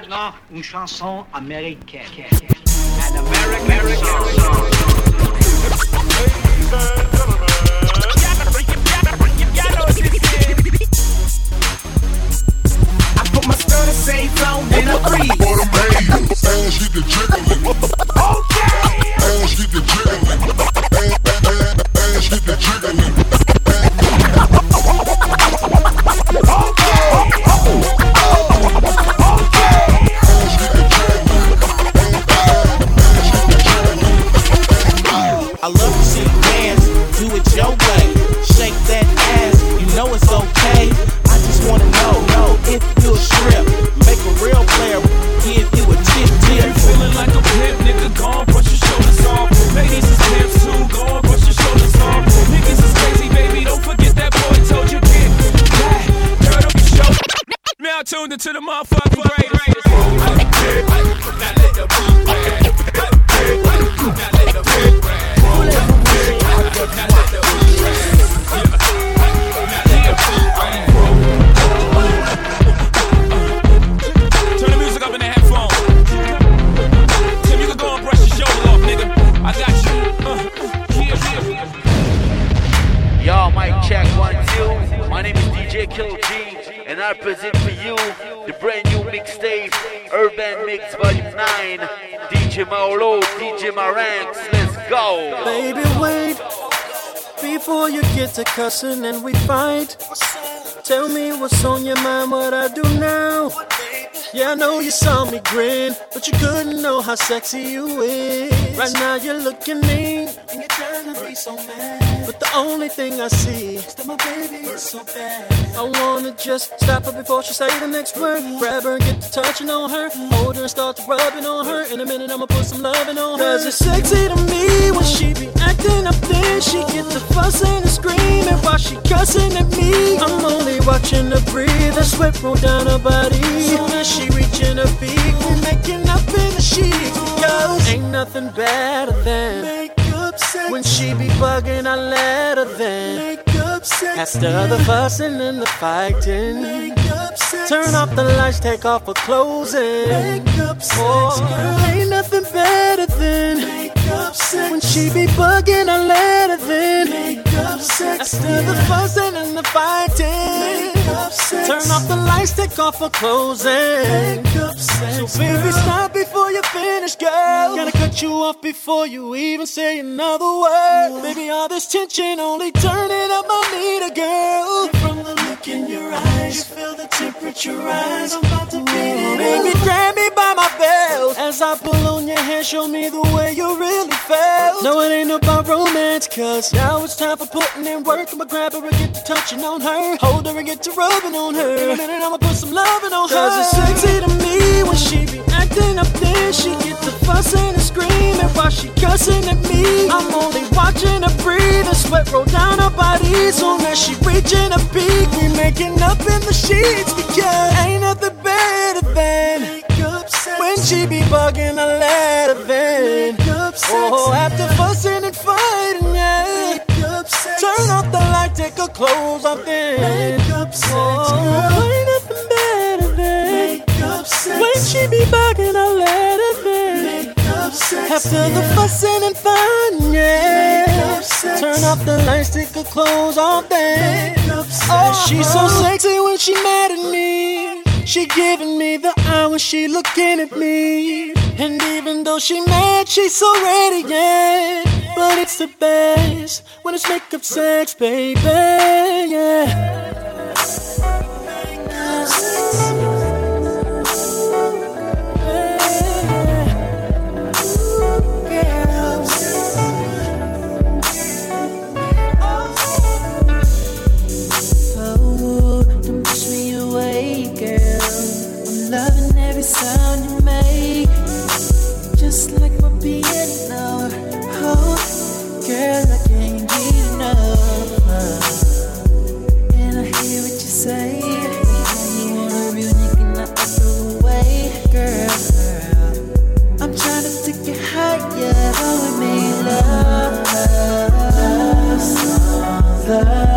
maintenant une chanson américaine. An American. I put my safe on and I breathe. For them haters, ass get the jiggling. Okay. Ass get the jiggling. Ass, ass, ass get the jiggling. Cussing and we fight. Tell me what's on your mind, what I do now. Yeah, I know you saw me grin, but you couldn't know how sexy you is. Right now you're looking mean, and you're trying to be so mad. But the only thing I see is that my baby is so bad. I wanna just stop her before she say the next word. Grab her and get to touching on her. Hold her and start to rubbing on her. In a minute, I'ma put some loving on her. Cause it's sexy to me when she be acting up then. She get the fussing and screaming while she cussing at me. I'm only watching her breathe. The sweat roll down her body. Soon as she reaching her peak, we're making up in the sheets. Because ain't nothing better than makeup sex. When she be bugging, I let her then. Makeup sex. After the fussing and the fighting. Makeup sex. Turn off the lights, take off her clothes and makeup sex. Oh, ain't nothing better than makeup sex. When she be bugging, I let her then. Makeup sex. After the fussing and the fighting. Makeup sex. Turn off the lights, take off her clothes and makeup sex. So baby, stop before you finish, girl. Gotta cut you off before you even say another word. Baby, all this tension only turning up my meter, girl. From the look in your eyes, you feel the temperature rise. I'm about to beat it. Baby, grab my belt as I pull on your hair. Show me the way you really felt. No, it ain't about romance, cause now it's time for putting in work. I'ma grab her and get to touching on her. Hold her and get to rubbing on her. In a minute, I'ma put some loving on her. Cause it's sexy to me when she be acting up there. She get the fussing and screaming while she cussing at me. I'm only watching her breathe and sweat roll down her body. Soon as she reaching a peak, we making up in the sheets because ain't nothing better than. When she be bugging, I let her sex. Oh, after fussing and fighting, yeah. Turn off the light, take her clothes off then. Oh, ain't nothing better than. When she be bugging, I let her sex. After the fussing and fighting, yeah. Turn off the lights, take her clothes off then. Oh, she's so sexy when she mad at me. She giving me the eye when she looking at me. And even though she mad, she's so radiant. But it's the best when it's makeup sex, baby. Yeah. Song,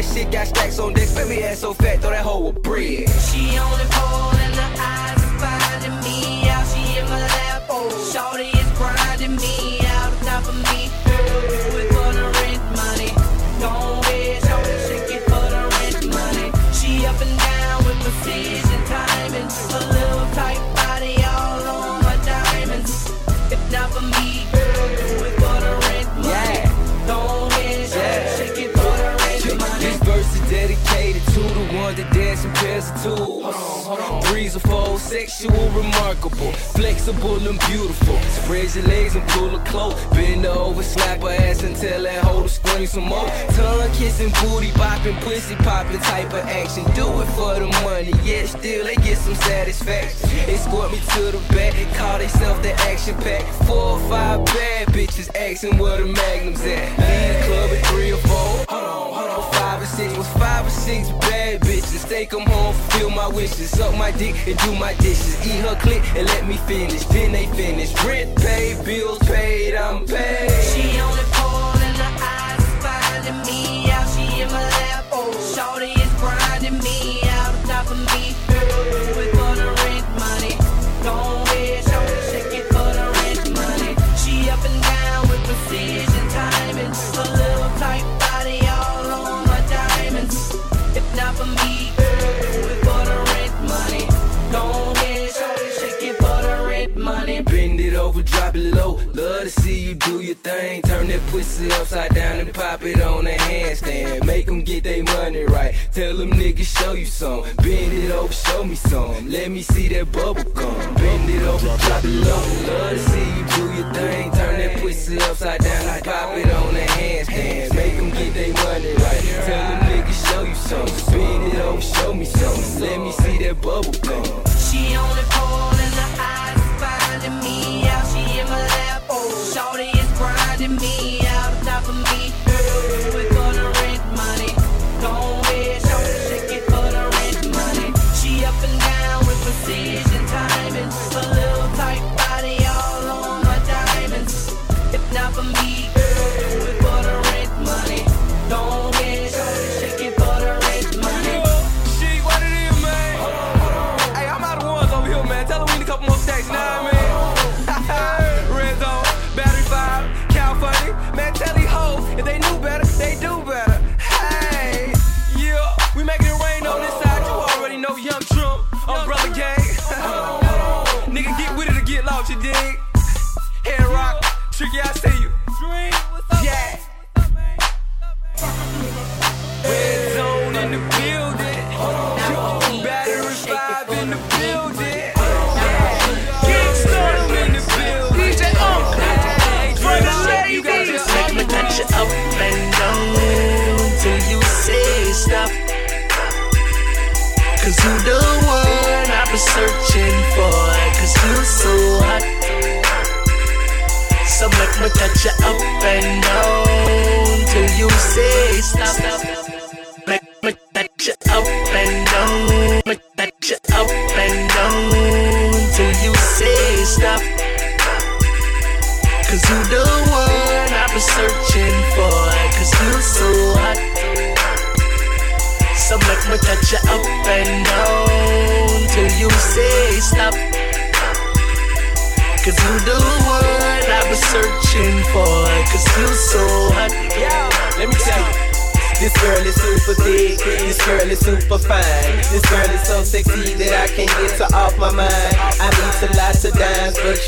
that shit got stacks on deck. Spit me ass so fat, throw that hoe a bread. She only. the. Sexual, remarkable, flexible and beautiful. Spread your legs and pull her close. Bend the over, slap her ass until that hold to scream some more. Tongue kissing, booty bopping, pussy popping type of action. Do it for the money, yet still they get some satisfaction. Escort me to the back, call themselves the action pack. Four or five bad bitches asking where the magnums at. Leave club at three or four. Hold on, hold on six with five or six bad bitches. Take them home, fulfill my wishes. Suck my dick and do my dishes. Eat her clit and let me finish. Then they finish. Rent paid, bills paid, I'm paid. She only pouring her eyes, finding me. See you do your thing. Turn that pussy upside down and pop it on a handstand. Make them get their money right. Tell them niggas show you some. Bend it over, show me some. Let me see that bubble gum. Bend it over, drop it low. Love to see you do your thing. Turn that pussy upside down and pop it on a handstand. Make them get their money right. Tell them niggas show you some. Bend it over, show me some. Let me see that bubble gum. She on the and the eyes finding me out. Me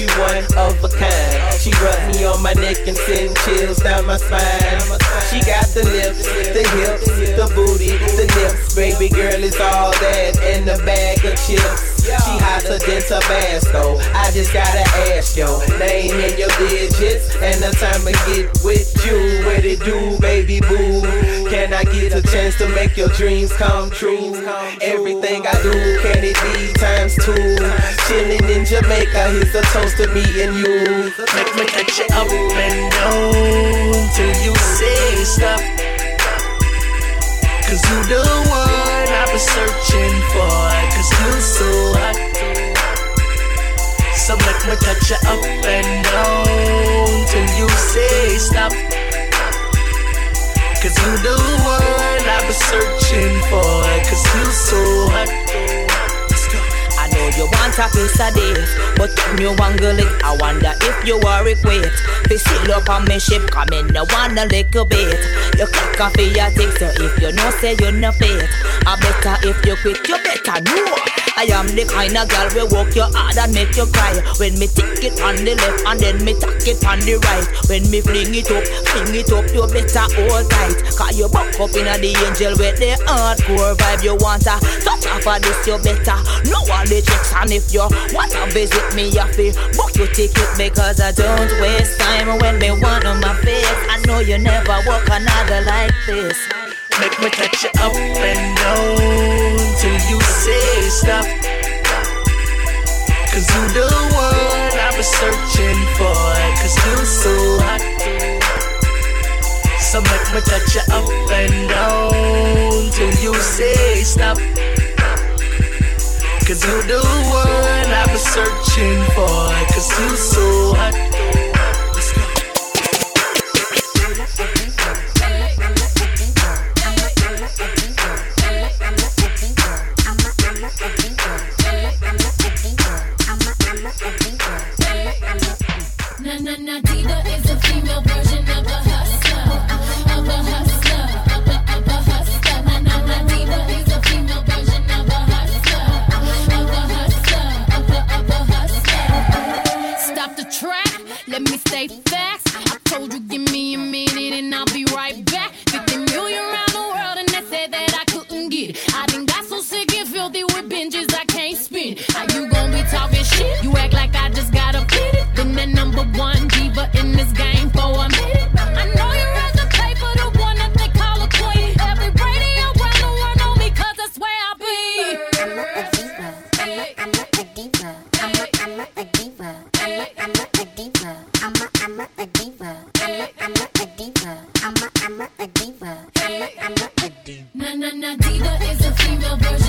you one of a kind. She rubbed me on my neck and send chills down my spine. She got the lips, the hips, the booty, the nips. Baby girl is all that and a bag of chips. She hotter than Tabasco. I just gotta ask yo, name in your digits and the time to get with you. What it do, baby boo? Can I get a chance to make your dreams come true? Everything I do, can it be times two? Chilling in Jamaica, here's a toast to me and you. Make me touch you up and down Till you say stop Cause you the one I've been searching for Cause you So you up and down Till you say stop Cause you the one I've been searching for Cause you so hot I know you want a piece of this, but when you wangle it, I wonder if you are equipped. Fi sail up on me ship, come in, no want a little bit. You click off your tick, so if you know say you're not fit, I better if you quit, you better know. I am the kind of girl we walk you hard and make you cry. When me tick it on the left and then me tack it on the right. When me fling it up, fling it up, you better hold tight. Cause you buck up in the angel with the hardcore vibe. You want a touch off of this, you better know all the tricks. And if you want to visit me, you feel book your ticket because I don't waste time when me want on my face. I know you never walk another like this. Make me touch you up and down Till you say stop. Cause you the one I've been searching for. Cause you so hot. So make me touch you up and down Till you say stop. Cause you the one I've been searching for. Cause you so hot Na na na is a female version of a hustler, of a hustler, of a of a hustler. Na na na is a female version of a hustler, of a hustler, of a of a hustler. Stop the track Neither is a female version.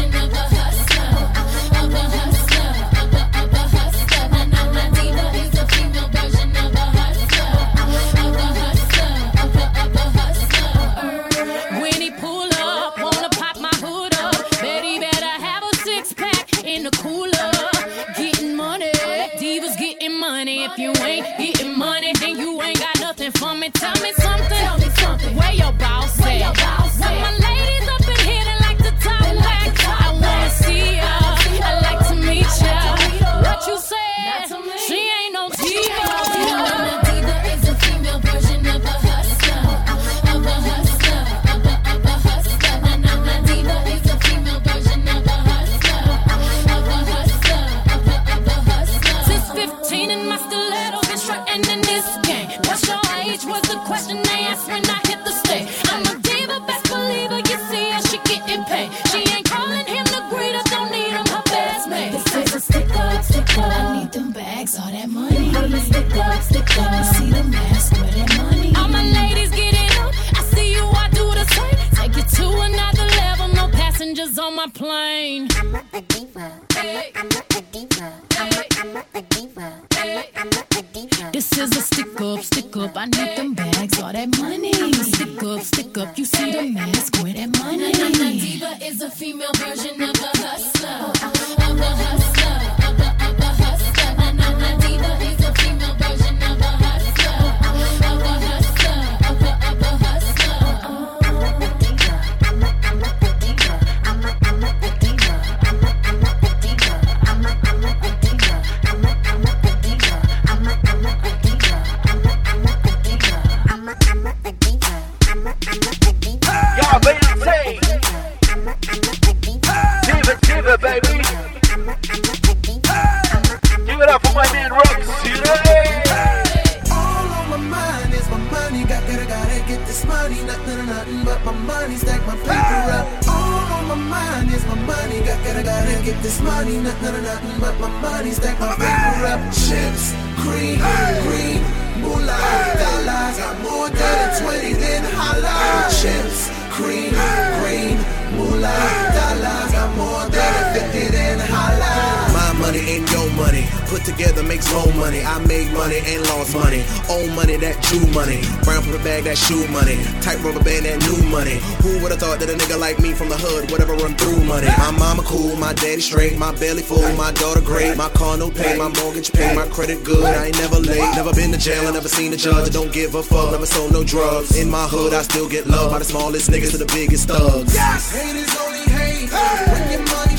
makes more money. I make money and lost money. Old money, that true money. Brown paper bag, that shoe money. Tight rubber band, that new money. Who would've thought that a nigga like me from the hood would ever run through money? My mama cool, my daddy straight, my belly full, my daughter great. My car no pay, my mortgage pay, my credit good. I ain't never late. Never been to jail, I never seen a judge. I don't give a fuck. Never sold no drugs. In my hood, I still get love by the smallest niggas to the biggest thugs. Yes, hate is only hate. Hey. Bring your money.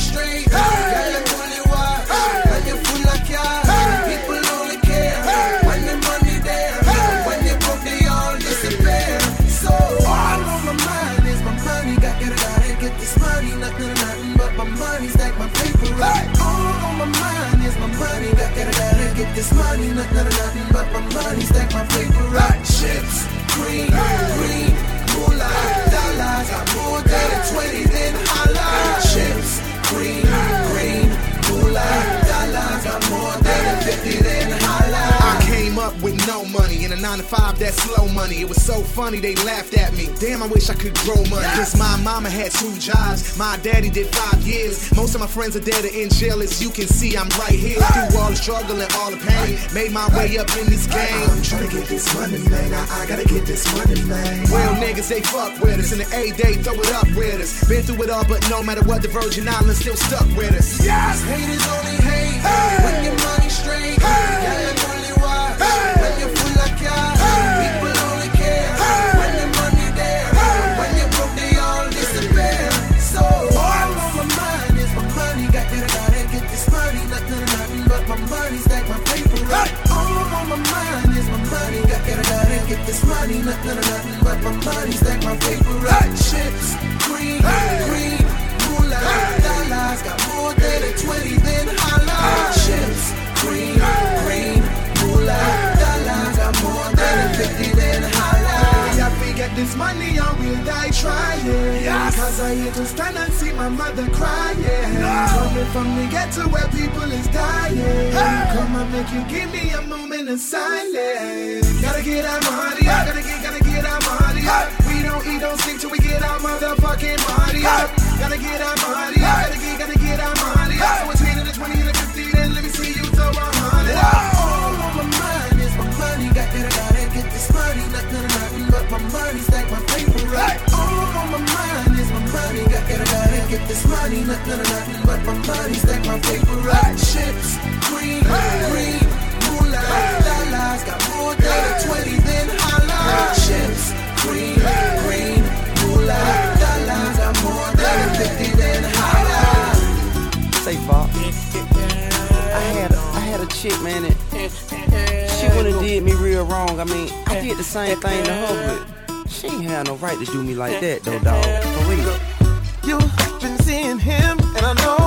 nothing but my money. Stack my favorite chips, green, green. nine to five, that slow money. It was so funny, they laughed at me. Damn, I wish I could grow money. Cause my mama had two jobs, my daddy did five years. Most of my friends are dead or in jail, as you can see, I'm right here. Through all the struggle and all the pain, made my way up in this game. I'm trying to get this money, man. I, I gotta get this money, man. Well, niggas, they fuck with us. In the A, they throw it up with us. Been through it all, but no matter what, the Virgin Islands still stuck with us. Yes! Haters only hate hey. when your money straight. Hey. none of nothing but my money. Stack my paper up. Chips, green, green, moonlight, moolah, dollars. Got more money or will die trying. Yes. Cause I hate to stand and see my mother crying. Coming from the ghetto where people is dying. Come on, make you give me a moment of silence. Gotta get our money up, gotta get, gotta get our money up. We don't eat, don't sleep till we get our motherfucking money up. Gotta get money up, gotta get this money. Nothing, nothing but my money. Stack my paper right. Chips, green, green, moolah, dollars. Got more than 20, then holla. Chips, green, green, moolah, dollars. Got more than 50, then holla. Say, Bob. I had a, I had a chick, man, that she went and did me real wrong. I mean, I did the same thing to her, but she ain't had no right to do me like that, though, dog. For real. You've been seeing him, and I know.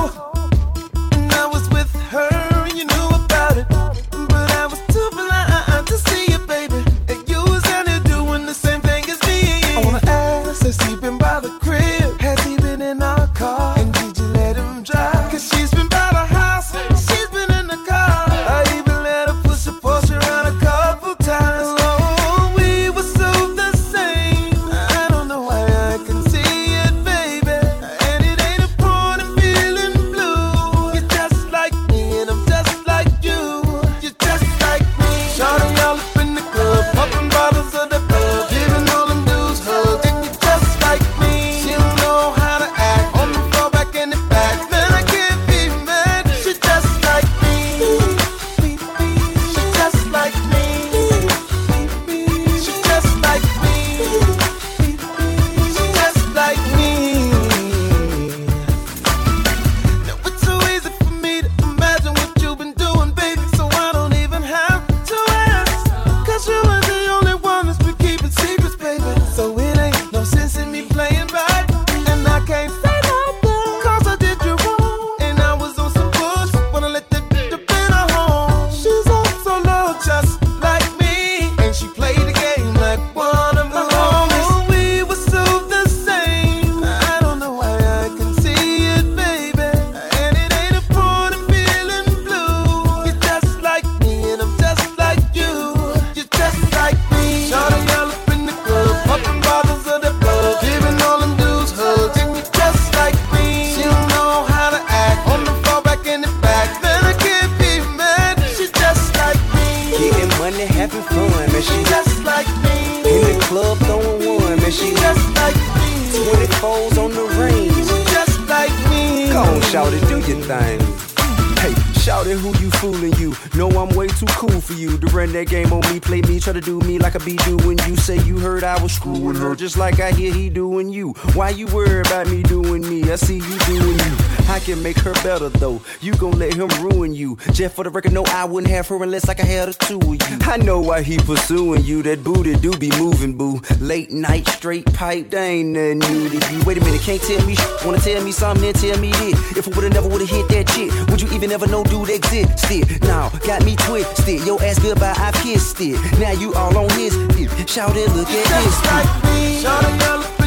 That game on me, play me, try to do me like I be doing you. Say you heard I was screwing her, just like I hear he doing you. Why you worry about me doing me? I see you doing you. I can make her better though. You gon' let him ruin you. Jeff for the record, no, I wouldn't have her unless like I had a two of you. I know why he pursuing you. That booty do be moving, boo. Late night, straight pipe, they ain't nothing new to you. Wait a minute, can't tell me sh- Wanna tell me something, then tell me this. If I would've never would've hit that shit, would you even ever know dude existed? Now, got me twisted. Your ass goodbye, I kissed it. Now you all on his dick. Shout it, look at this. Just like me. Shawty all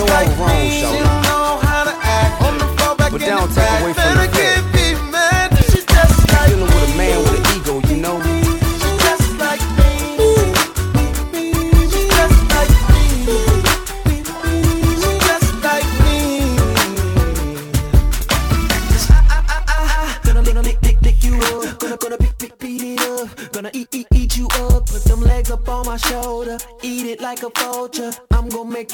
And you I'm wrong, me. shawty. She know how to act on the floor, back But in don't the take back. away from the fact. can't be mad. She's just like Dealing with a man with an ego, you know. She's just like me. She's just like me. She's just like me. Gonna lick, lick, lick, lick you up. Gonna, gonna beat, beat, beat it up. Gonna eat, eat, eat you up. Put them legs up on my shoulder. Eat it like a vulture.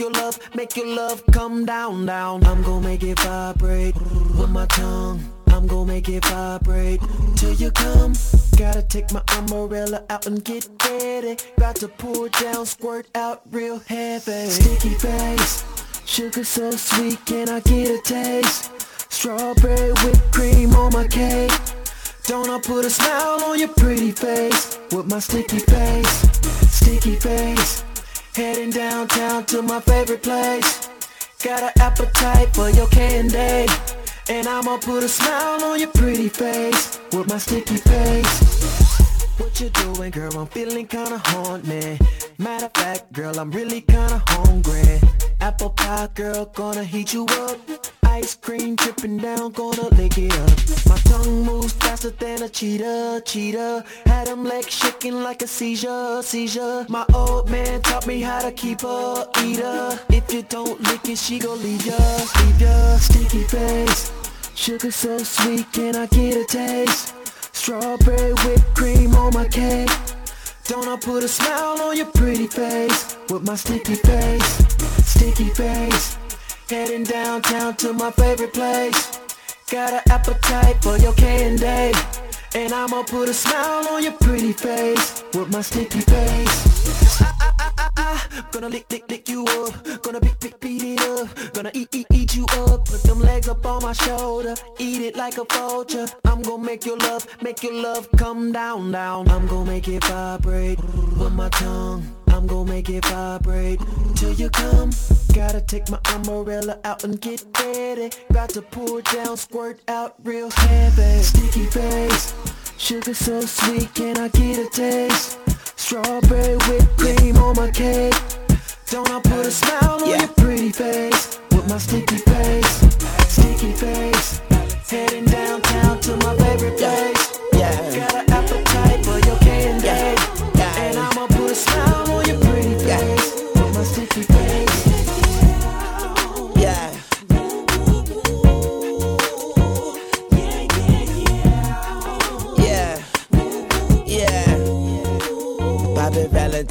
Your love, make your love come down, down. I'm gonna make it vibrate with my tongue. I'm gonna make it vibrate till you come. Gotta take my umbrella out and get ready. About to pour down, squirt out real heavy. Sticky face, sugar so sweet, can I get a taste? Strawberry whipped cream on my cake. Don't I put a smile on your pretty face with my sticky face, sticky face. Heading downtown to my favorite place. Got an appetite for your candy. And I'ma put a smile on your pretty face with my sticky face. What you doing, girl? I'm feeling kinda haunted. Matter of fact, girl, I'm really kinda hungry. Apple pie, girl, gonna heat you up. Ice cream dripping down, gonna lick it up. My tongue moves faster than a cheetah, cheetah. Had them legs shaking like a seizure, seizure. My old man taught me how to keep her, eat her. If you don't lick it, she gon' leave ya, leave ya. Sticky face, sugar so sweet, can I get a taste? Strawberry whipped cream on my cake. Don't I put a smile on your pretty face with my sticky face, sticky face. Heading downtown to my favorite place. Got an appetite for your candy. And I'ma put a smile on your pretty face with my sticky face. Gonna lick, lick, lick you up. Gonna beat, beat, beat it up. Gonna eat, eat, eat you up. Put them legs up on my shoulder. Eat it like a vulture. I'm gonna make your love, make your love come down, down. I'm gonna make it vibrate with my tongue. I'm gonna make it vibrate till you come. Gotta take my umbrella out and get ready. About to pour down, squirt out real heavy. Sticky face, sugar so sweet, can I get a taste? Strawberry whipped cream on my cake. Don't I put a smile on your pretty face with my sticky face, sticky face. Heading downtown to my favorite place. Yeah. Got an appetite for your candy. And I'ma put a smile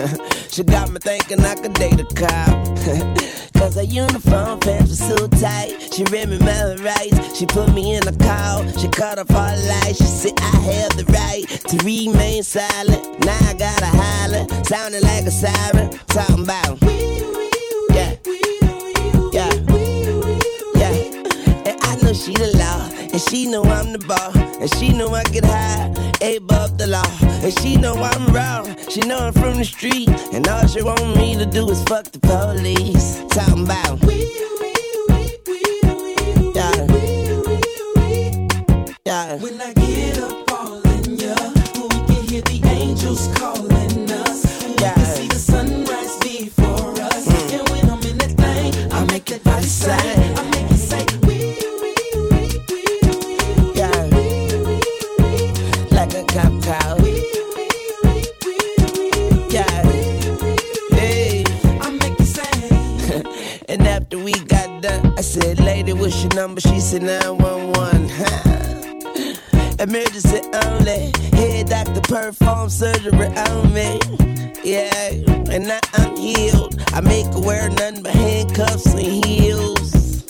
she got me thinking I could date a cop. Cause her uniform pants were so tight. She read me my rights. She put me in a call. She cut off all lights. She said I have the right to remain silent. Now I gotta holler. Sounding like a siren. Talking about. Yeah. Yeah. Yeah. And I know she the. And she know I'm the ball. And she know I get high, above the law. And she know I'm raw. She know I'm from the street. And all she want me to do is fuck the police. Talking about. Yeah. Yeah. when I get up all in ya, we can hear the angels calling us. And we can see the sunrise before us. Mm. And when I'm in that thing, I make that body say, what's your number? She said 911. Emergency only. Head doctor perform surgery on me. Yeah, and now I'm healed. I make her wear nothing but handcuffs and heels.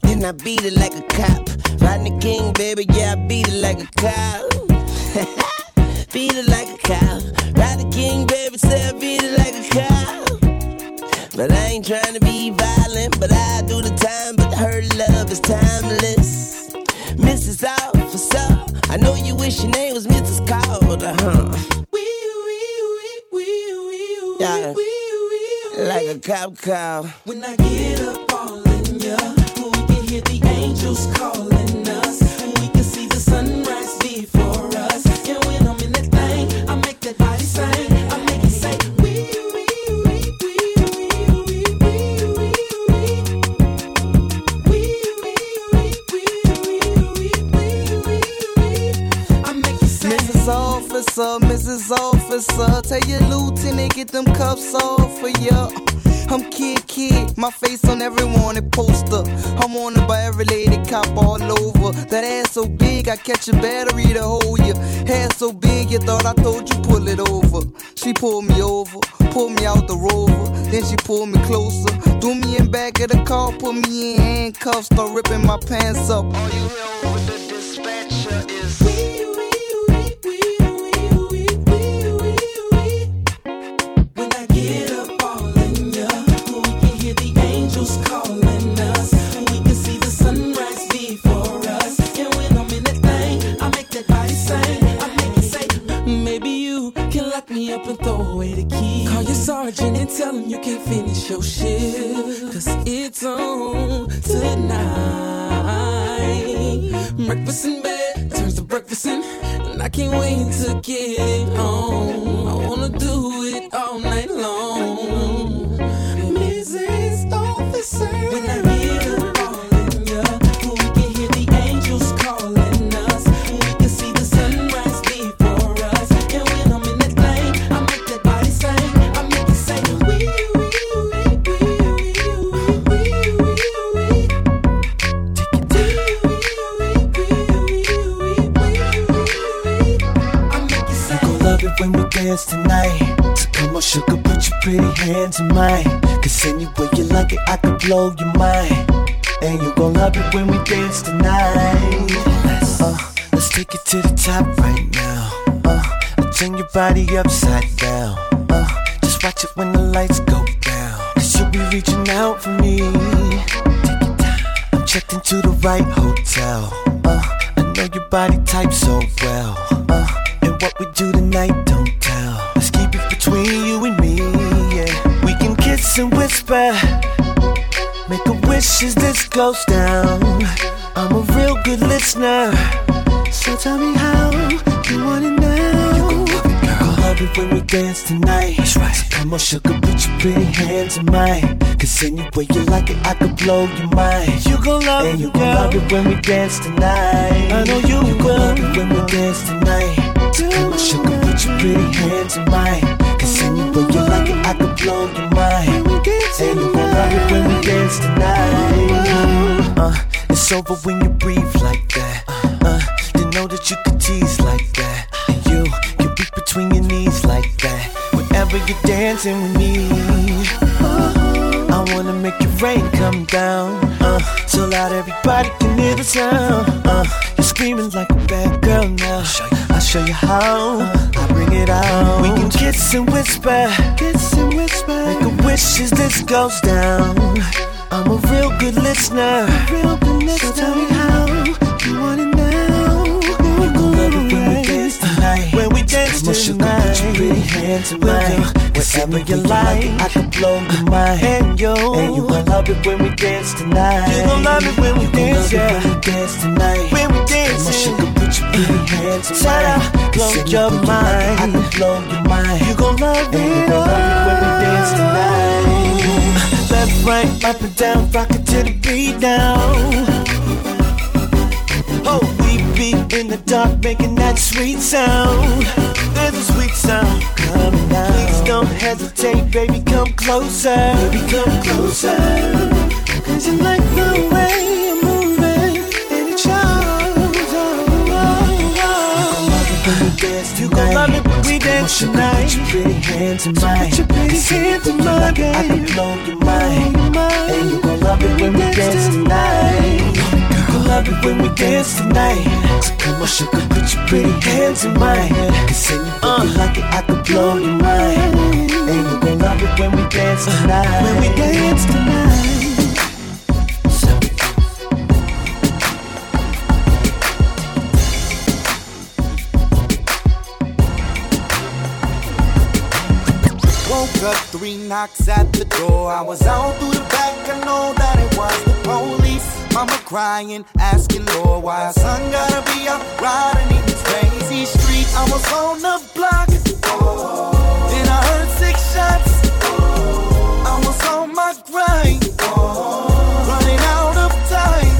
Then I beat it like a cop. Rodney King, baby, yeah, I beat it like a cop. beat it like a cop. Rodney King, baby, say I beat it like a cop. But I ain't trying to be violent, but I do the time. Her love is timeless. Mrs. Officer, I know you wish your name was Mrs. Carter, huh? Yeah, like a cop call. When I get up all in ya, we can hear the angels calling us. And we can see the sunrise before us. And when I'm in that thing, I make that body sing. Officer, Mrs. Officer, tell your lieutenant get them cuffs off for ya. I'm kid, kid, my face on every wanted poster. I'm wanted by every lady cop all over. That ass so big, I catch a battery to hold you. Hair so big, you thought I told you pull it over. She pulled me over, pulled me out the rover. Then she pulled me closer, threw me in back of the car, put me in handcuffs, start ripping my pants up. All you hear over the dispatcher is. Body upside down. Uh, just watch it when the lights go down. Cause you'll be reaching out for me. I'm checked into the right hotel. Uh, I know your body type so well. Uh, and what we do tonight, don't tell. Let's keep it between you and me. Yeah, we can kiss and whisper. Make a wish as this goes down. Dance tonight. That's right. So come on, sugar, put your pretty hands in mine. Cause any way you like it, I could blow your mind. You gon' love and it, you gon' love it when we dance tonight. I know you you gon' love it when we dance tonight. So come on, sugar, put your pretty hands in mine. Cause any way you like it, I could blow your mind. And you gon' love it when we dance tonight. Uh, it's over when you breathe like that. Uh, you know that you can tease like that. You're dancing with me. I wanna make your rain come down. Uh, so loud everybody can hear the sound. Uh, you're screaming like a bad girl now. I'll show you how. I bring it out. We can kiss and whisper. Kiss and whisper. Make a wish as this goes down. I'm a real good listener. Real good listener. So tell me how Put your pretty hands in mine. Whatever you like, I can blow your mind. And you, and you gon' love it when we dance tonight. You gon' love it when we dance, yeah. When we dance tonight. When we dance, my sugar, put your pretty hands in mine. Blow your mind. I can blow your mind. You gon' love it, and you gon' love it when we dance tonight. Left, right, up and down, rock it to the beat now. Oh, be in the dark making that sweet sound. There's a sweet sound coming down. Please don't hesitate, baby, come closer. Baby, come closer. Cause you like the way you're moving, and it shows. You gon' love it when we dance tonight. Put your pretty hands in mine. Put your pretty hands in mine. I can blow your mind. And you gon' love it when we dance tonight. Love it when we dance tonight. So come on, sugar, put your pretty hands in mine. Cause then you uh. like it, I could blow your mind. And you gon' love it when we dance tonight. When we dance tonight. Woke up three knocks at the door. I was out through the back. I know that it was the police. Mama crying, asking Lord why son gotta be out riding in these crazy streets. I was on the block. Then I heard six shots. I was on my grind. Running out of time.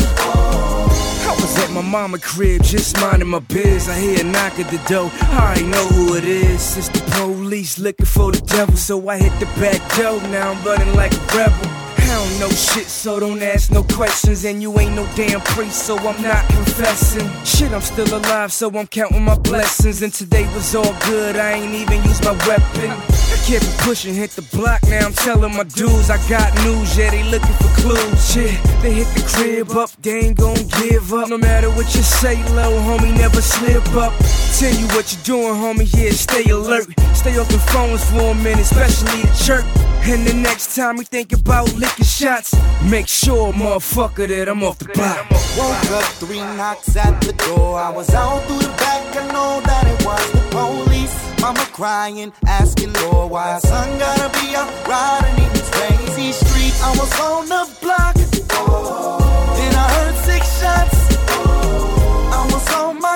I was at my mama crib, just minding my biz. I hear a knock at the door. I already know who it is. It's the police looking for the devil, so I hit the back door. Now I'm running like a rebel. Don't know shit, so don't ask no questions. And you ain't no damn priest, so I'm not confessing. Shit, I'm still alive, so I'm counting my blessings. And today was all good, I ain't even used my weapon. I kept pushing, hit the block, now I'm telling my dudes I got news, yeah, they looking for clues. Shit, they hit the crib up, they ain't gon' give up. No matter what you say, low homie, never slip up. Continue what you're doing, homie. Yeah, stay alert. Stay off the phones for a minute, especially the chirp. And the next time we think about licking shots, make sure, motherfucker, that I'm off the block. Woke up three knocks at the door. I was out through the back. I know that it was the police. Mama crying, asking Lord why son gotta be out riding in these crazy streets. I was on the block. Then I heard six shots.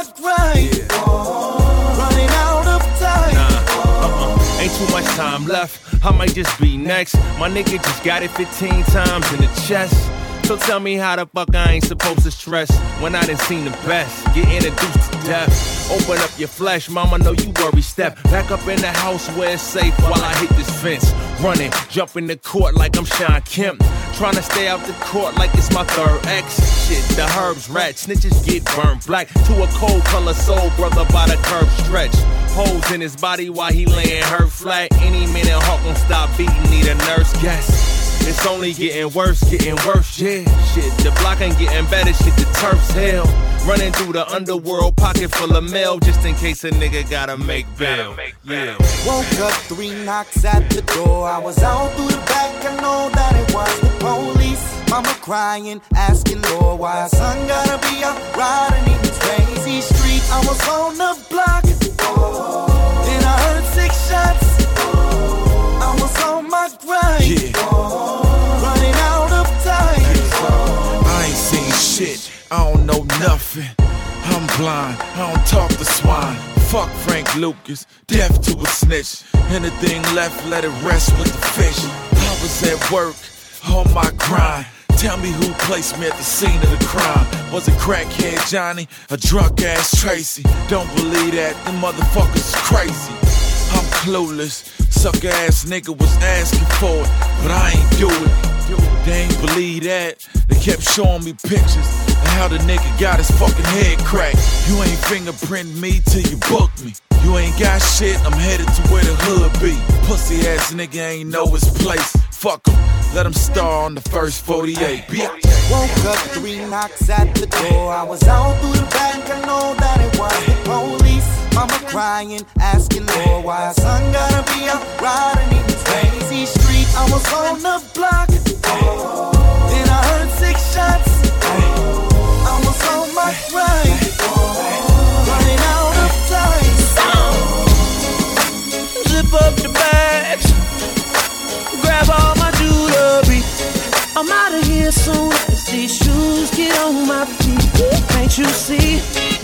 I was on my grind. Running out of time. Nah, Uh-uh. Ain't too much time left. I might just be next. My nigga just got it 15 times in the chest. So tell me how the fuck I ain't supposed to stress when I done seen the best. Get introduced to death. Open up your flesh, mama know you worry. Step back up in the house where it's safe while I hit this fence. Running, jumping the court like I'm Shawn Kemp. Trying to stay out the court like it's my third ex. Shit, the herbs rat, snitches get burned black to a cold color soul brother by the curb stretch. Holes in his body while he laying hurt flat. Any minute, Hawk gon' stop beating, need a nurse. Guess. It's only getting worse, getting worse, yeah. Shit, the block ain't getting better, shit, the turf's hell. Running through the underworld, pocket full of mail, just in case a nigga gotta make bail. Yeah. Woke up three knocks at the door. I was out through the back. I know that it was the police. Mama crying, asking Lord why her son gotta be out riding in these crazy street. I was on the block. Then my grind. Running out of time. I ain't seen shit, I don't know nothing. I'm blind, I don't talk to swine. Fuck Frank Lucas, deaf to a snitch. Anything left, let it rest with the fish. I was at work, on my grind. Tell me who placed me at the scene of the crime. Was it crackhead Johnny, a drunk ass Tracy? Don't believe that, them motherfuckers crazy. Clueless. Sucker ass nigga was asking for it, but I ain't do it. They ain't believe that. They kept showing me pictures of how the nigga got his fucking head cracked. You ain't fingerprint me till you book me. You ain't got shit, I'm headed to where the hood be. Pussy ass nigga ain't know his place. Fuck him, let him star on the first 48. Bitch. Woke up three knocks at the door. I was out through the back. I know that it was the police. Mama crying, asking Lord why her son gotta be out riding in these crazy streets. I was on the block. Then I heard six shots. I was on my grind. Running out of time. Zip up the bags, grab all my jewelry. I'm out of here soon these shoes get on my feet. Can't you see?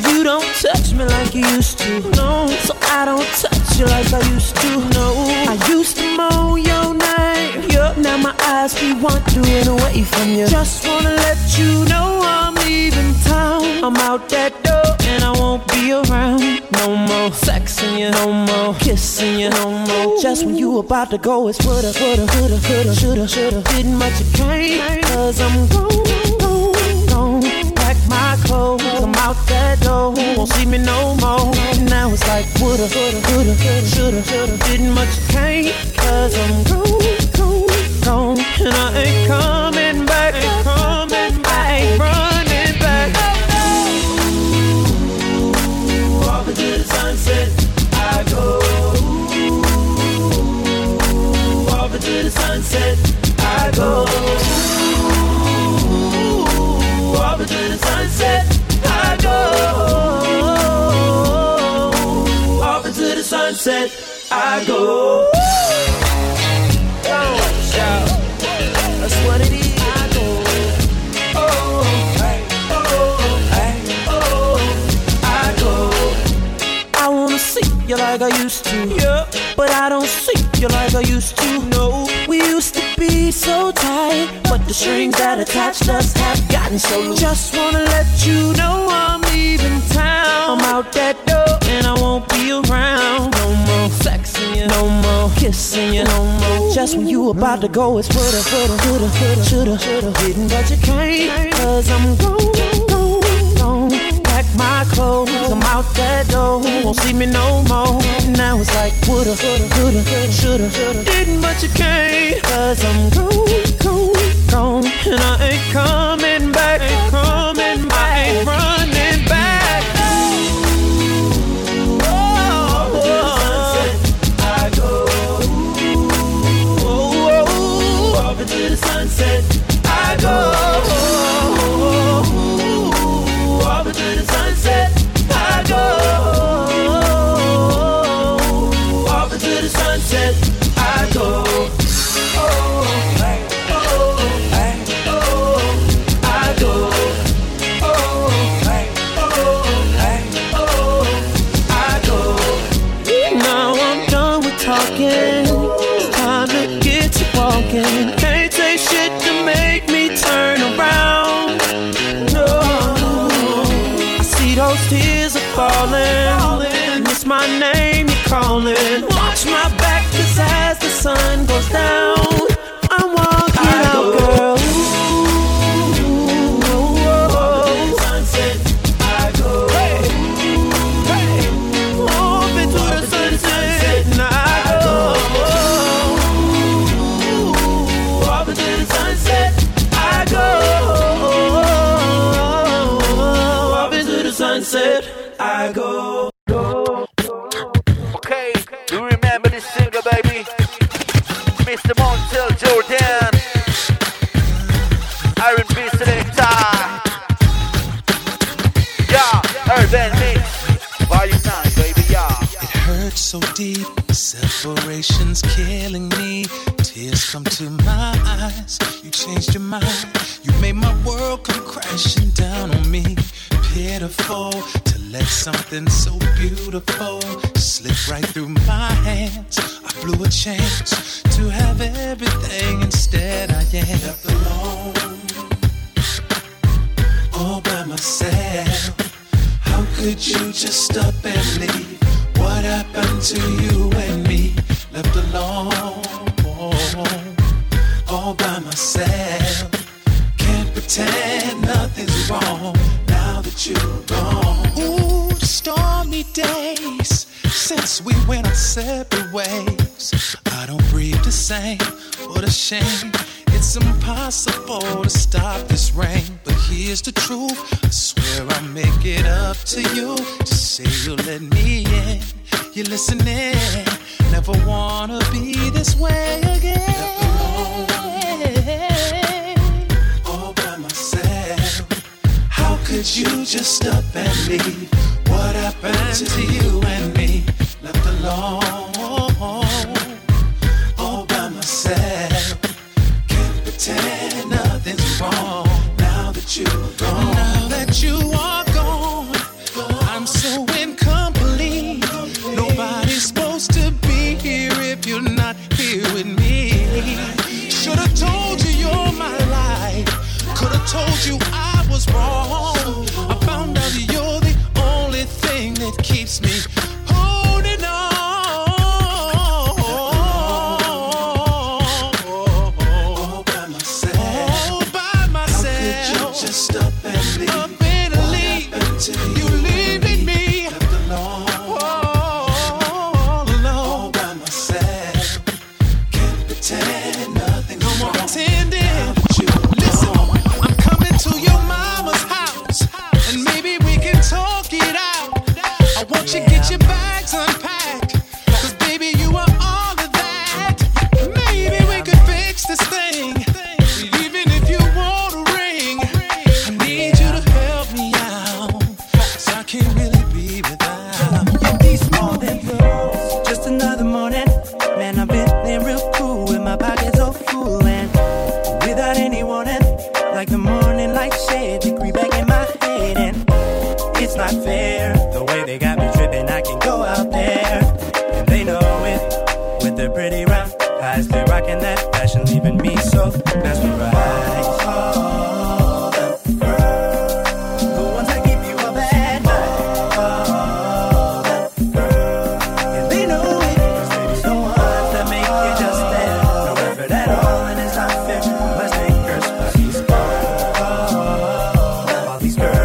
You don't touch me like you used to. No, so I don't touch you like I used to. No, I used to mow your name. Yup, now my eyes be wandering away from you. Just wanna let you know I'm leaving town. I'm out that door and I won't be around. No more sexing you, no more kissing you, no more. Just when you about to go, it's woulda, woulda, woulda, coulda, shoulda, shoulda. Didn't much you can't, cause I'm gone, my clothes, I'm out that door. Won't see me no more. Now it's like woulda, coulda, shoulda, shoulda. Didn't much can't, cause I'm gone, gone, gone. And I ain't coming back, ain't coming back. I ain't running back. Off into the sunset, I go. Off into the sunset, I go. Sunset, I go. That's what it is. I go. I wanna see you like I used to. Yeah. But I don't see you like I used to. No. We used to be so tight. But the strings that attached us have gotten so loose. Just wanna let you know I'm leaving town. I'm out that door and I won't be around. No more sexing you. No more kissing you. No more. Just when you about to go, it's woulda, woulda, woulda, woulda, shoulda, shoulda. Didn't, but you can't. Cause I'm gone, my clothes, I'm out that door. Won't see me no more. Now it's like woulda, woulda, shoulda. Didn't, but you can't. Cause I'm gone, gone, gone. And I ain't coming back. so deep. Separation's killing me. Tears come to my eyes. You changed your mind. You made my world come crashing down on me. Pitiful to let something so beautiful We went our separate ways. I don't breathe the same. What a shame. It's impossible to stop this rain. But here's the truth. I swear I make it up to you. Just say you'll let me in. You're listening. Never wanna be this way again. All by myself. How could you just up and leave? What happened to you and me? left alone all by myself. Can't pretend nothing's wrong now that you're gone. Now that you are gone, I'm so incomplete. Nobody's supposed to be here if you're not here with me. Should have told you you're my life. Could have told you these girls.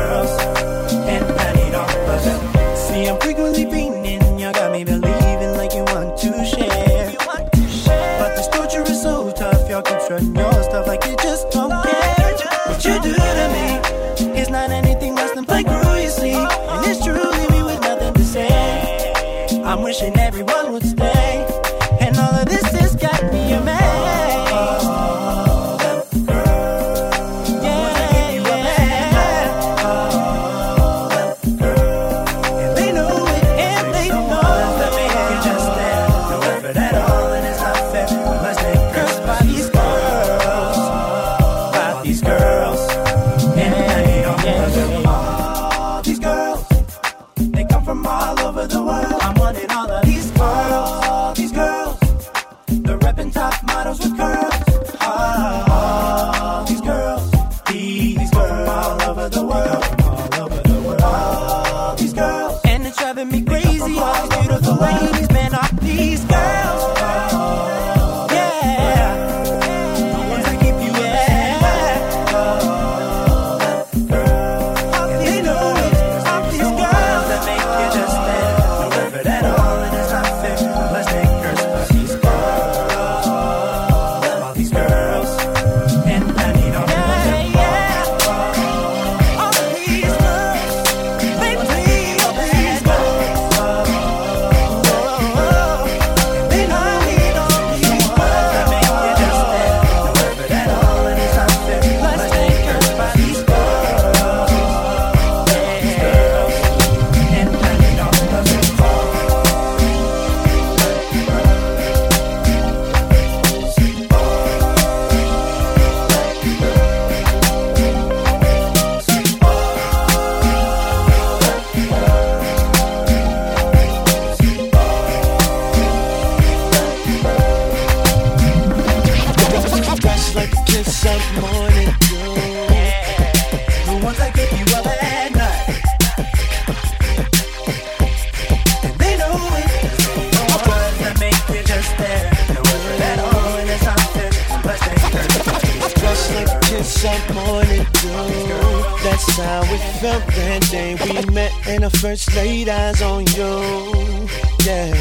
That's how we felt that day we met and I first laid eyes on you. Yeah.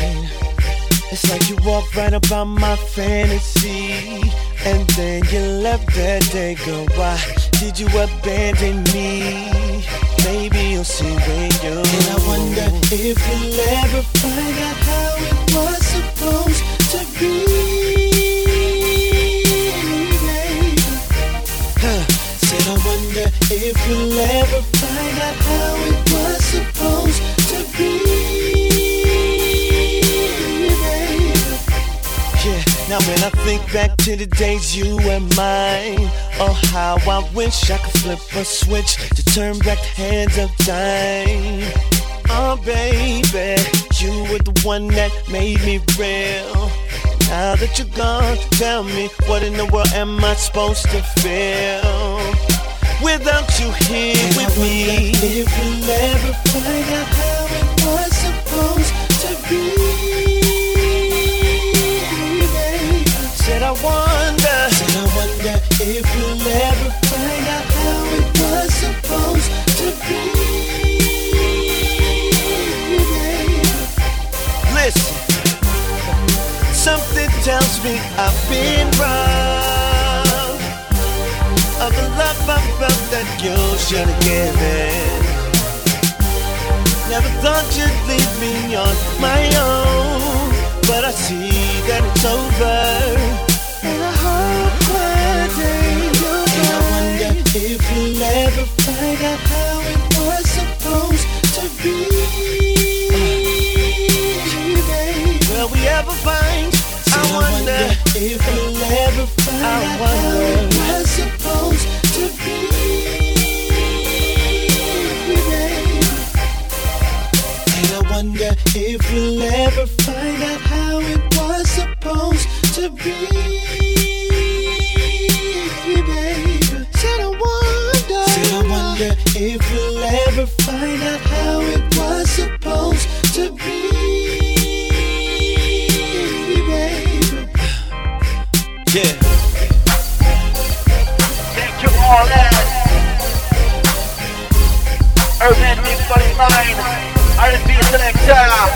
It's like you walked right about my fantasy. And then you left that day, girl. Why did you abandon me? Maybe you'll see when you And I wonder if you'll ever find out how it was supposed to be. If you'll ever find out how it was supposed to be. baby. Yeah, now when I think back to the days you and mine, oh how I wish I could flip a switch to turn back the hands of time. Oh baby, you were the one that made me real. Now that you're gone, tell me what in the world am I supposed to feel without you here with me? If you'll ever find out how it was supposed to be, baby. Said I wonder, said I wonder if you'll ever find out how it was supposed to be, baby. Listen. Something tells me I've been wrong. I felt that you should have given. Never thought you'd leave me on my own. But I see that it's over. And I hope one day you'll And I wonder if you'll ever find out how it was supposed to be. Will we ever find? I wonder if we'll ever find out if we'll ever find out how it was supposed to be. baby. Said I wonder. Said I wonder if we'll ever find out how it was supposed to be. baby. Yeah. Thank you all that. Urban Mix 49, R&B selector,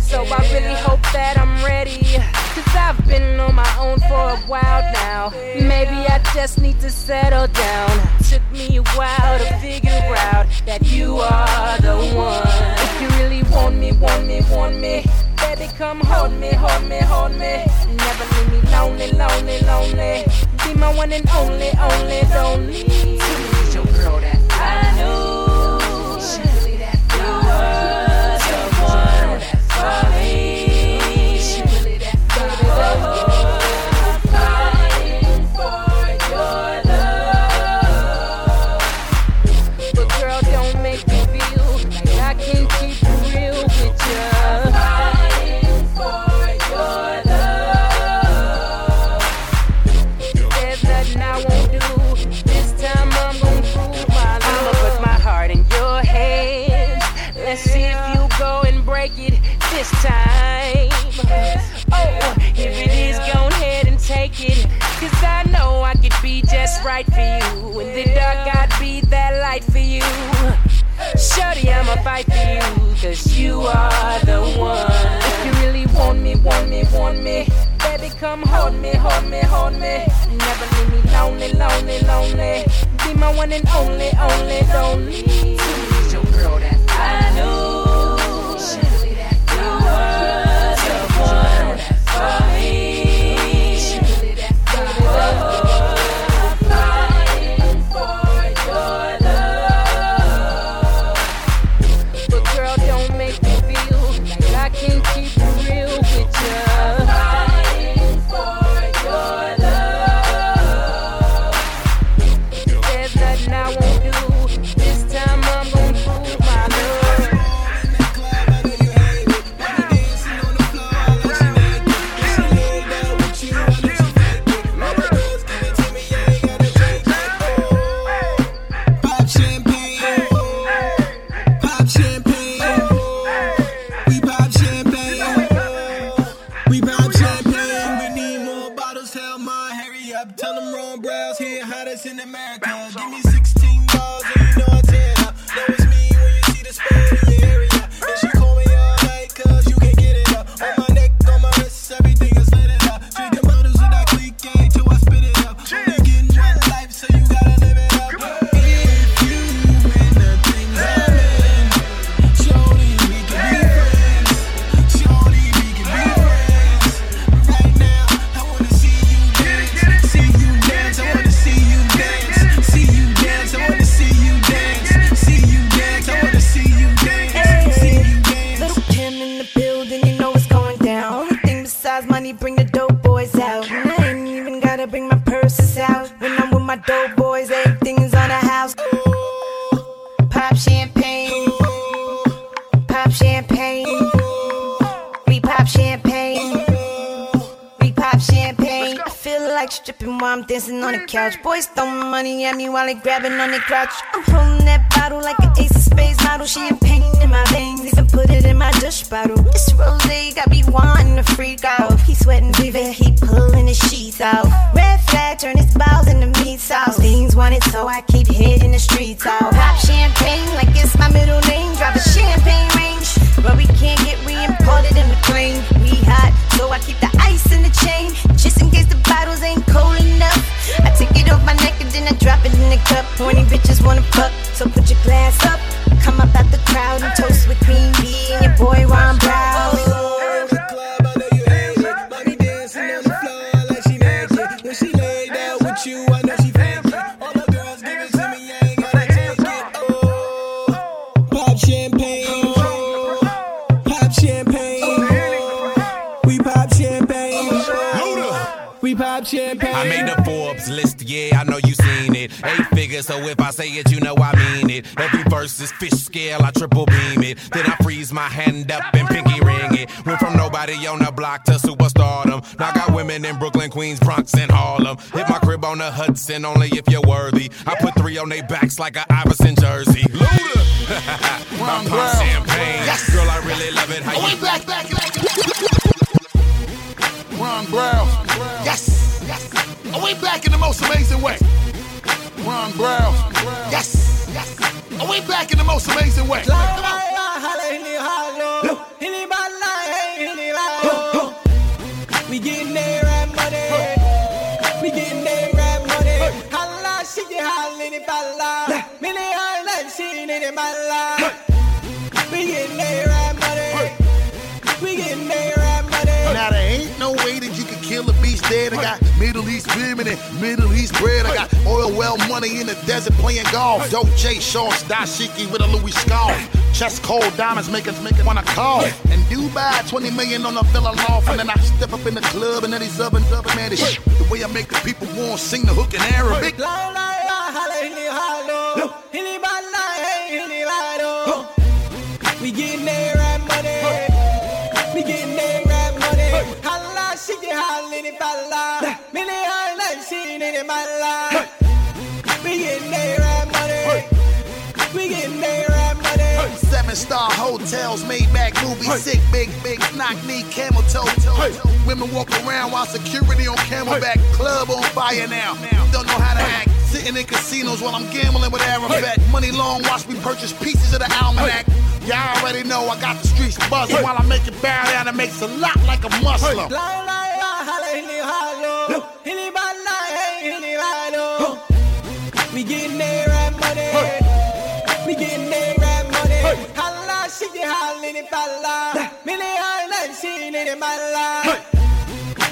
so I really hope that I'm ready. Cause I've been on my own for a while now. Maybe I just need to settle down. Took me a while to figure out that you are the one. If you really want me, want me, want me. Baby, come hold me, hold me, hold me. Never leave me lonely, lonely, lonely. Be my one and only, only, only. She's your girl that one are the one. If you really want me, want me, want me. Baby, come hold me, hold me, hold me. Never leave me lonely, lonely, lonely. Be my one and only, only, only. She's your girl I knew. You were the one for me. They grabbing on the crotch. Pop champagne. I made the Forbes list, yeah, I know you seen it. Eight figures, so if I say it, you know I mean it. Every verse is fish scale, I triple beam it. Then I freeze my hand up and pinky ring it. Went from nobody on the block to superstardom. Now I got women in Brooklyn, Queens, Bronx, and Harlem. Hit my crib on the Hudson, only if you're worthy. I put three on their backs like a Iverson jersey. Luda! my pump champagne. Girl, I really love it. How oh, you back, back, back. Ron Browz. Yes. Are we back in the most amazing way? Ron Browz. Yes. yes. Are we back in the most amazing way? Come on. We getting there at money. We getting there at money. Holla, she get holla in the balla. Mini holla, she in the balla. We getting there at dead. I got Middle East women and Middle East bread. I got oil well money in the desert playing golf. Dope J shorts, dashiki with a Louis scarf. Chest cold diamonds make us make us wanna call. And Dubai, 20 million on a villa loft. And then I step up in the club and then these other other man, this shit. The way I make the people want sing the hook in Arabic. We getting there she in the balla. We getting there at money. We getting there at money. Seven star hotels, made back movies, sick, big, big, knock knee, camel toe, toe. Women walk around while security on camelback, club on fire now. Don't know how to act. Sitting in casinos while I'm gambling with Arafat. Money long, watch me purchase pieces of the almanac. Y'all already know I got the streets buzzing while I make it bow down and makes a lot like a Muslim. We getting there at money. We getting there at money. Holla, she get holla in the balla. Mini holla, she in the balla.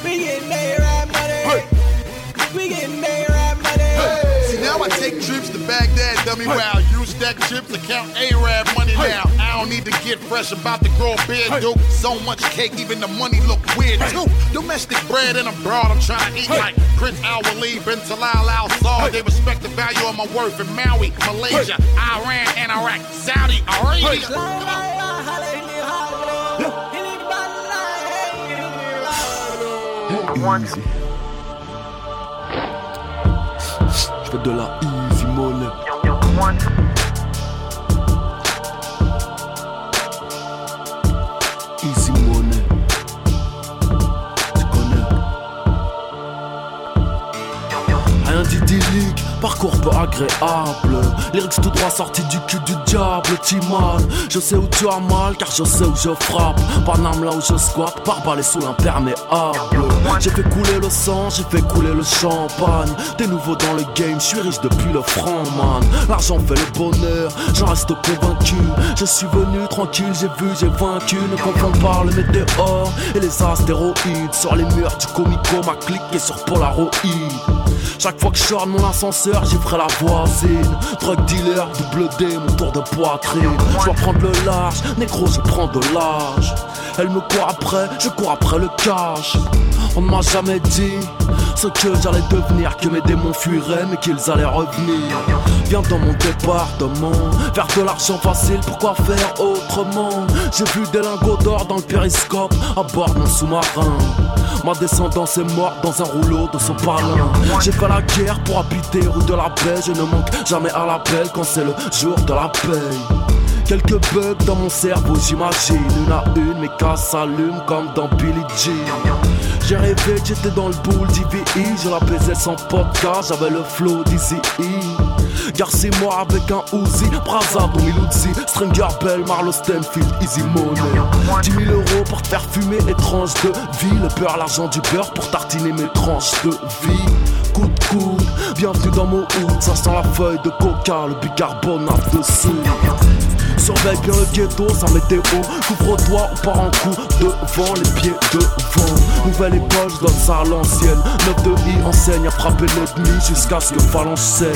We getting there at money. We getting there at money. See, now I take trips to Baghdad, dummy wow. Use stack chips to count Arab money now. I don't need to get fresh about to grow a beard, dude. So much cake, even the money look weird too. Domestic bread and abroad, I'm trying to eat like Prince Al Walid bin Talal Al Saud. They respect the value of my worth in Maui, Malaysia, Iran, and Iraq, Saudi Arabia. Easy. Je fais de la easy money. Parcours peu agréable. Lyrics tout droit sortis du cul du diable, Timan. Je sais où tu as mal, car je sais où je frappe. Paname là où je squatte, par balai sous l'imperméable. J'ai fait couler le sang, j'ai fait couler le champagne. T'es nouveau dans le game, je suis riche depuis le franc, man. L'argent fait le bonheur, j'en reste convaincu. Je suis venu tranquille, j'ai vu, j'ai vaincu. Ne confonds pas le météore et les astéroïdes. Sur les murs du comico, ma clique est sur Polaroid. Chaque fois que je sors mon ascenseur, j'y ferai la voisine. Drug dealer, double D, mon tour de poitrine. Je dois prendre le large, négro, je prends de l'âge. Elle me court après, je cours après le cash. On ne m'a jamais dit ce que j'allais devenir, que mes démons fuiraient, mais qu'ils allaient revenir. Viens dans mon département, faire de l'argent facile, pourquoi faire autrement? J'ai vu des lingots d'or dans le périscope, à bord d'un sous-marin. Ma descendance est morte dans un rouleau de sopalin. J'ai fait la guerre pour habiter rue de la paix. Je ne manque jamais à l'appel quand c'est le jour de la paix. Quelques bugs dans mon cerveau, j'imagine. Une à une, mes cas s'allument comme dans Billy Jean. J'ai rêvé j'étais dans le boule d'IVI. Je la baisais sans podcast, j'avais le flow d'Easy Garci moi avec un Uzi, Braza, Miluzzi, Stringer Bell, Marlo Stanfield, Easy Money. 10 000 euros pour faire fumer étrange de vie. Le beurre, l'argent du beurre pour tartiner mes tranches de vie. Coup de coude, bienvenue dans mon hood. Ça sent la feuille de coca, le bicarbonate dessous. Surveille bien le ghetto, ça météo Couvre-toi, on part en coup devant les pieds devant Nouvelle époque, je donne ça à l'ancienne. 9 de I enseigne à frapper l'ennemi jusqu'à ce que phalange saigne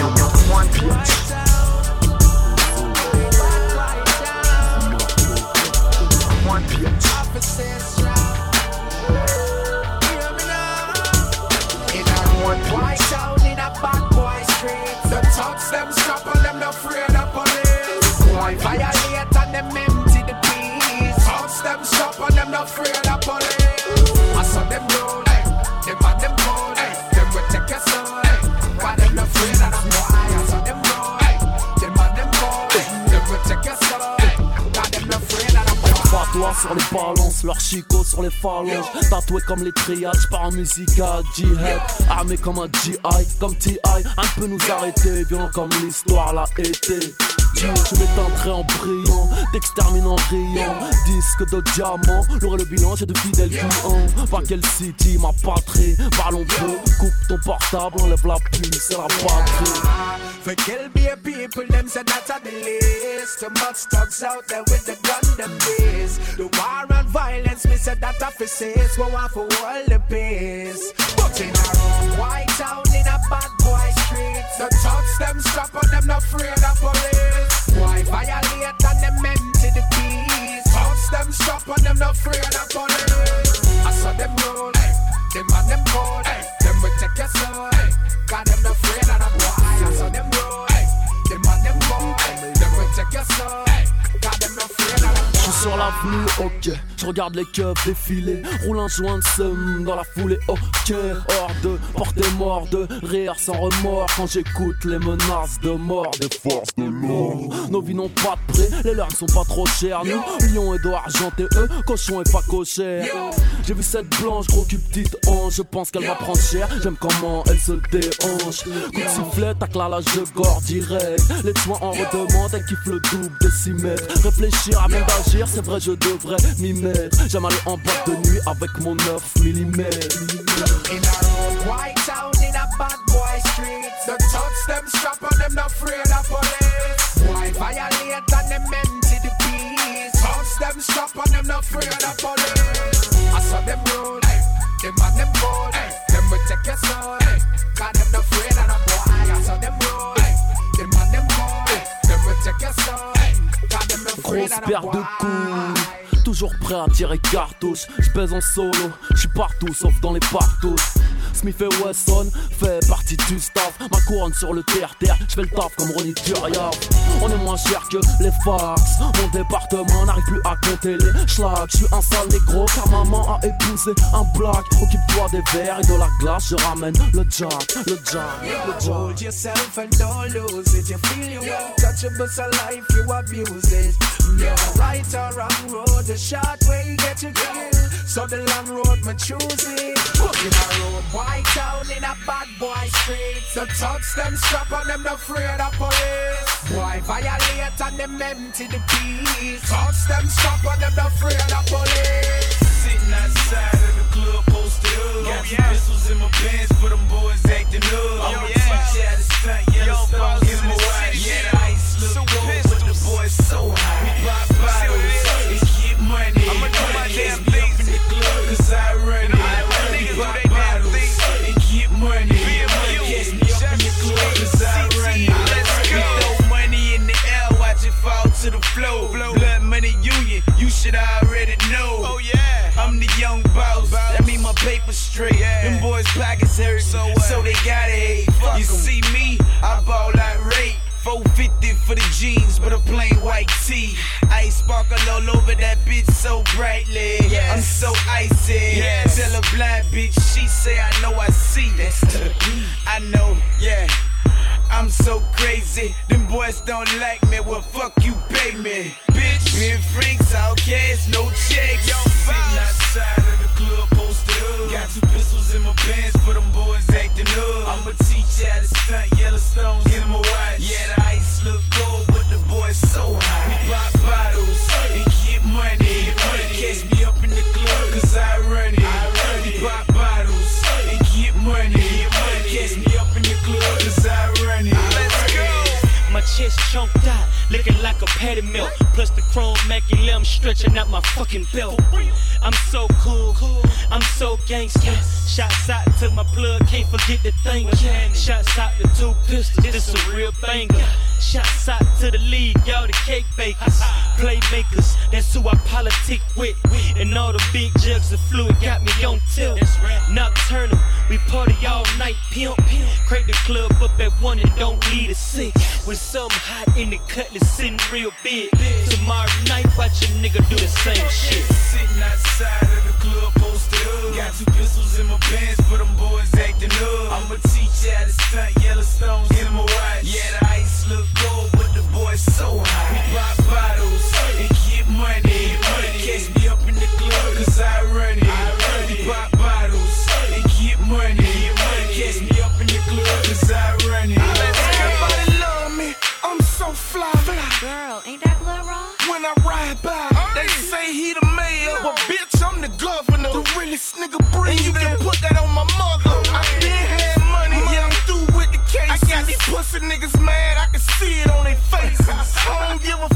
sur les balances, leur chico sur les phalanges. Tatoué comme les triades, j'pars en musique à jihad Armé comme un GI, comme TI Un peu nous arrêter, violent comme l'histoire l'a été. Je m'éteindrai en brillant, t'extermine en riant. Disque de diamant, l'aurait le bilan, j'ai de fidèles clients. Pas quel city, ma patrie, parlons peu. Coupe ton portable, enlève la plume, c'est la patrie. For kill be a people, them the. Too much out there with the gun, them war and violence, me say that offices. We want for all the peace. But in our own white town, in a bad boy street, the thugs them stop and them not afraid of police. Why violate and them empty the peace? Thugs them stop and them not afraid of police. I saw them roll, eh. them and them cold, eh. them will take your soul. eh. Got them not afraid of them boy. I saw them roll, eh. them and them cold, eh. them will take your soul. eh. Sur l'avenue, ok. Je regarde les keufs défiler. Roule un joint de seum dans la foulée, ok. Hors de porter mort de rire sans remords. Quand j'écoute les menaces de mort des forces de l'ordre. Nos vies n'ont pas de prix, les leurs ne sont pas trop chers. Nous, lion et dos argenté, eux, cochon et pas cochère. J'ai vu cette blanche, gros cul petite ange. Je pense qu'elle va prendre cher. J'aime comment elle se déhanche. Coup de sifflet, tacle à la je gore direct. Les soins en redemande, elle kiffe le double de 6 mètres. Réfléchir avant d'agir, c'est vrai, je devrais m'y mettre. J'aime aller en boîte de nuit avec mon 9 mm. In our own white town, in a bad boy street, the thugs them stop and them not afraid of police. Why violate and them empty the peace? Thugs them stop and them not afraid of police. I saw them roll, paire de coups. Toujours prêt à tirer cartouche. J'pèse en solo, j'suis partout sauf dans les partous. Smith et Wesson fait partie du staff. Ma couronne sur le terre-terre, j'fais le taf comme Ronnie Turia. On est moins cher que les fax. Mon département n'arrive plus à compter les schlags. J'suis un sale négro car maman a épousé un black. Occupe-toi des verres et de la glace, je ramène le jack, le jack, le jack. Hold yourself and don't lose it. You feel you untouchable, so life you abuse it. Yeah, right or wrong road, the short way get you killed. So the long road, me choose it. In a road boy town, in a bad boy street. The thugs them strap on them, no afraid of police. Boy violate and them empty the peace. Thugs them strap on them, no afraid of police. Sitting outside of the club, posted up. Got two pistols in my pants for them boys acting up. I'ma teach you how to stunt Yellowstone, give 'em a watch. Yeah, the ice look gold, but the boys so high. The. Blood money union, you should already know. Oh yeah, I'm the young boss. That mean my paper straight. Them boys pockets hurt, so, so they gotta hate. you see me, I ball like Ray. 450 for the jeans, but a plain white tee. Ice sparkle all over that bitch so brightly. I'm so icy. Tell a blind bitch, she say I know I see. That's I know, yeah. I'm so crazy. Them boys don't like me. Well, fuck you, pay me. Bitch, been freaks, outcasts, no checks. Yo, sitting outside of the club, posted up. Got two pistols in my pants for them boys acting up. I'ma teach you how to stunt Yellowstones, get 'em a watch. Yeah, the ice look gold, but the boys so high. We pop bottles chest chunked out, looking like a patty melt. Plus the chrome Mackie limb stretching out my fucking belt. I'm so cool, I'm so gangsta. Shots out to my plug, can't forget the thing. Shots out to two pistols, this a real banger. Shots out to the league, y'all the cake bakers, playmakers. That's who I politic with. And all the big jugs of fluid got me on tilt. Nocturnal, we party all night, pimp. Crank the club up at one and don't leave a six. With some hot in the cutlass sitting real big. Tomorrow night, watch a nigga do the same shit. Sitting outside of the club, posted up. Got two pistols in my pants for them boys acting up. I'ma teach you how to stunt Yellowstones, get 'em a watch. Yeah, look gold, but the boys so high. We pop bottles and get money. Catch me up in the club, cause I run it. We pop bottles and get money. Catch me up in the club, cause I run it. Everybody love me. I'm so fly. Girl, ain't that Lil Rock? When I ride by, they say he the mayor. But bitch, I'm the governor. The realest nigga breathing. And you can put that on my mother. I been had money. Yeah, I'm through with the case. I got these pussy niggas I don't give a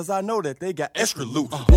cause I know that they got extra loot. Warner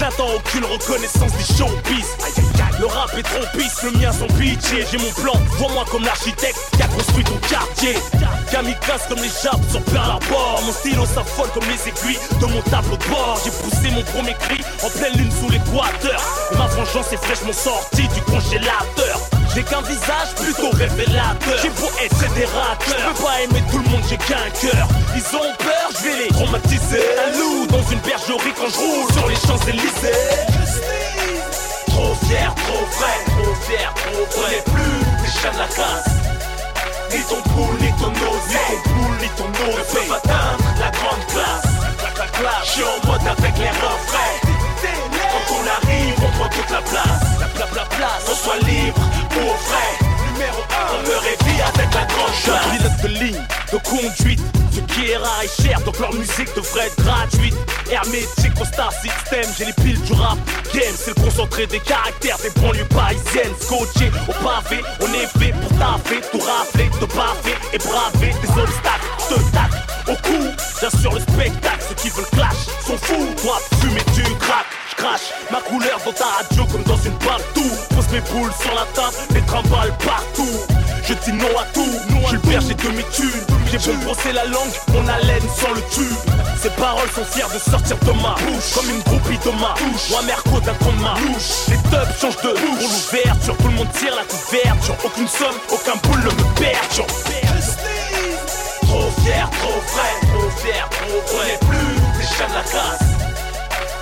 n'attends aucune reconnaissance des showbiz. Le rap est trop pisse, le mien sont pitchés. J'ai mon plan, vois-moi comme l'architecte qui a construit ton quartier. Kamikaze comme les japs sur Pearl Harbor. Mon stylo s'affole comme les aiguilles de mon tableau de bord. J'ai poussé mon premier cri en pleine lune sous l'équateur. Ma vengeance est fraîchement sortie du congélateur. J'ai qu'un visage plutôt révélateur. J'ai beau être fédérateur. Je peux pas aimer tout le monde, j'ai qu'un cœur. Ils ont peur, je vais les traumatiser. Loup dans une bergerie quand je roule sur les Champs-Élysées. Trop fier, trop frais, trop fier, trop vrai. plus des chats de la classe. Ni ton poule, ni ton osé. Ni ton poule, ni ton osé. Ne peuvent atteindre la grande classe. Je suis en mode avec les refrains. Quand on arrive, on prend toute la place. La, la, la place, on soit libre, pour frais. Numéro 1, on me réveille avec la grande pilote de ligne, de conduite. Ce qui est rare et cher, donc leur musique devrait être gratuite. Hermétique au Star System, j'ai les piles du rap game. C'est le concentré des caractères des banlieues parisiennes. Scotché au pavé, on est fait pour taffer, tout rafler, te baffer et braver des obstacles. Te tacle au cou, j'assure le spectacle. Ceux qui veulent clash sont fous. Toi, fumer, tu craques. Je crache ma couleur dans ta radio comme dans une balle tout. Pose mes boules sur la table, les trimballes partout. Je dis non à tout, je suis le père, j'ai demi-tune. J'ai beau brosser la langue, mon haleine sans le tube. Ces paroles sont fières de sortir de ma bouche, comme une groupie de ma bouche. Moi, Merco d'un con de ma. Les tubs changent de bouche. Pour l'ouverture, tout le monde tire la couverture. Aucune somme, aucun boule ne me perturbe. Trop fier, trop frais, trop fier, trop vrai. plus des chats de la classe.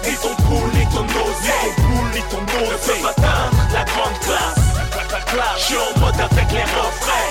Ni ton poule, ni ton osé. Ni ton poule, ni ton osé. Ne peuvent atteindre la grande classe. Je suis en mode avec les refrains.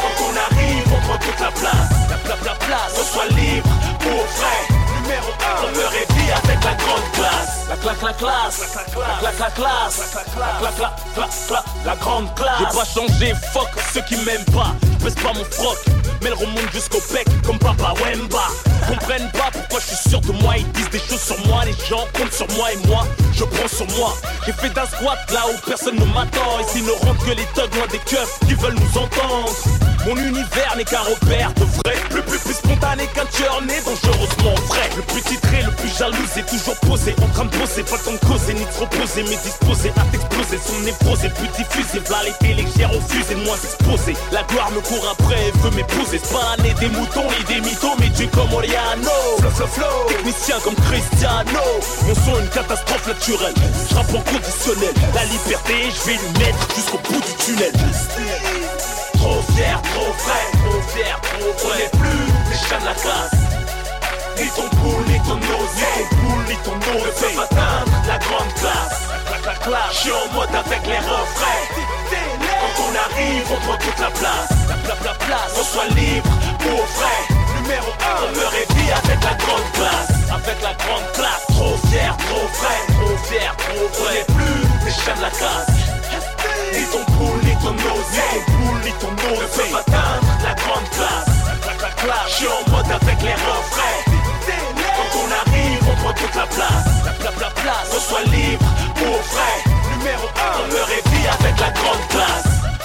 Quand on arrive, on prend toute la place. La, la, la place, on soit libre, pour frais. Numéro 1, on me réveille avec la grande classe. La claque, la classe. La claque, la classe. La claque, la classe. La, la grande classe. J'ai pas changé, fuck ceux qui m'aiment pas. Je baisse pas mon froc, mais elle remonte jusqu'au bec comme Papa Wemba. Comprennent pas pourquoi je suis sûr de moi? Ils disent des choses sur moi, les gens comptent sur moi et moi, je prends sur moi. J'ai fait d'un squat là où personne ne m'attend. Ici ne rentre que les thugs loin des keufs qui veulent nous entendre. Mon univers n'est qu'un repère de vrai. Plus, plus, plus spontané qu'un tueur né, dangereusement vrai. Le plus titré, le plus jaloux, est toujours posé. En train de bosser, pas le temps de causer, ni de se reposer, mais disposé à t'exploser. Son nez posé, plus diffusé. V'là les télé que j'ai refusé de moins exposé. La gloire me court après et veut m'épouser. C'est pas l'année des moutons ni des mythos, mais du comme Oriano. Flow, flow, flow. Technicien comme Cristiano. Mon son, une catastrophe naturelle. Je en conditionnel. La liberté, je vais lui mettre jusqu'au bout du tunnel. Trop frais, trop fier, trop vrai. On est plus les chats de la classe. Ni ton poule, ni ton osé, ni ton poule, ni ton. Ne pas atteindre la grande classe. Je suis en mode avec les refrains. Quand on arrive, on prend toute la place. La, la, la place, on soit libre pour vrai. Numéro 1, demeure et vie avec la grande classe. Avec la grande classe, trop fier, trop vrai. Trop fier, trop vrai. plus les chiens de la casse. Ni ton poule, ni ton nose, ni ton poule, ni ton. Ne peux pas atteindre la grande classe. Je suis en mode avec les refrains. Quand on arrive, on prend toute la place. La place, soit libre pour vrai. Numéro 1, on me réveille avec la grande classe.